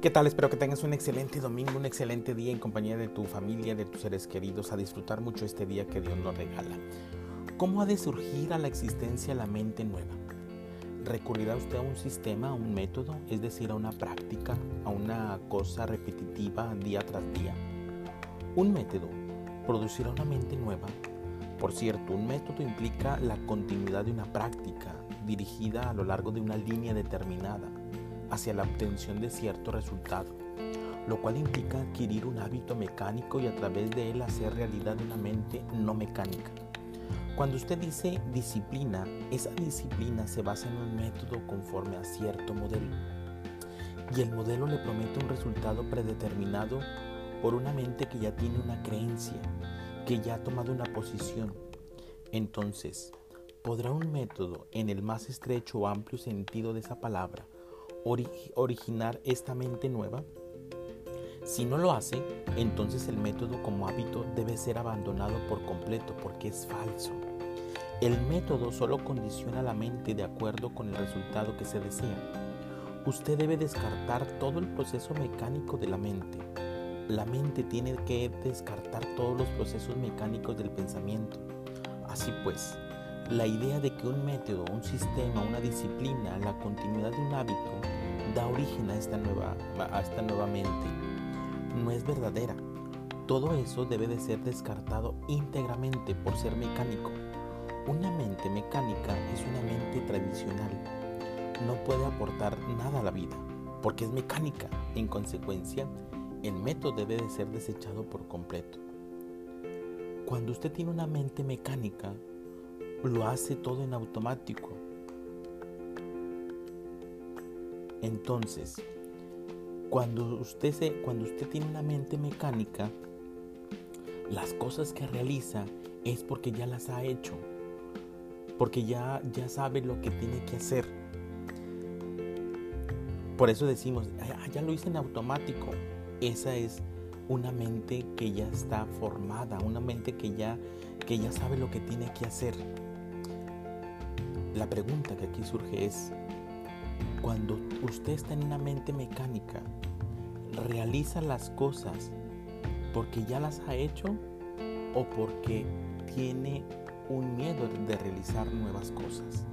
¿Qué tal? Espero que tengas un excelente domingo, un excelente día en compañía de tu familia, de tus seres queridos, a disfrutar mucho este día que Dios nos regala. ¿Cómo ha de surgir a la existencia la mente nueva? ¿Recurrirá usted a un sistema, a un método, es decir, a una práctica, a una cosa repetitiva día tras día? Un método producirá una mente nueva. Por cierto, un método implica la continuidad de una práctica dirigida a lo largo de una línea determinada hacia la obtención de cierto resultado, lo cual implica adquirir un hábito mecánico y a través de él hacer realidad una mente no mecánica. Cuando usted dice disciplina, esa disciplina se basa en un método conforme a cierto modelo. Y el modelo le promete un resultado predeterminado por una mente que ya tiene una creencia, que ya ha tomado una posición. Entonces, ¿podrá un método, en el más estrecho o amplio sentido de esa palabra, originar esta mente nueva? Si no lo hace, entonces el método como hábito debe ser abandonado por completo porque es falso. El método solo condiciona la mente de acuerdo con el resultado que se desea. Usted debe descartar todo el proceso mecánico de la mente. La mente tiene que descartar todos los procesos mecánicos del pensamiento. Así pues, la idea de que un método, un sistema, una disciplina, la continuidad de un hábito da origen a esta nueva, a esta nueva mente no es verdadera. Todo eso debe de ser descartado íntegramente por ser mecánico. Una mente mecánica es una mente tradicional. No puede aportar nada a la vida porque es mecánica. En consecuencia, el método debe de ser desechado por completo. Cuando usted tiene una mente mecánica, lo hace todo en automático. Entonces, cuando usted, se, cuando usted tiene una mente mecánica, las cosas que realiza es porque ya las ha hecho, porque ya, ya sabe lo que tiene que hacer. Por eso decimos, ah, ya lo hice en automático. Esa es una mente que ya está formada, una mente que ya, que ya sabe lo que tiene que hacer. La pregunta que aquí surge es, cuando usted está en una mente mecánica, realiza las cosas porque ya las ha hecho o porque tiene un miedo de realizar nuevas cosas.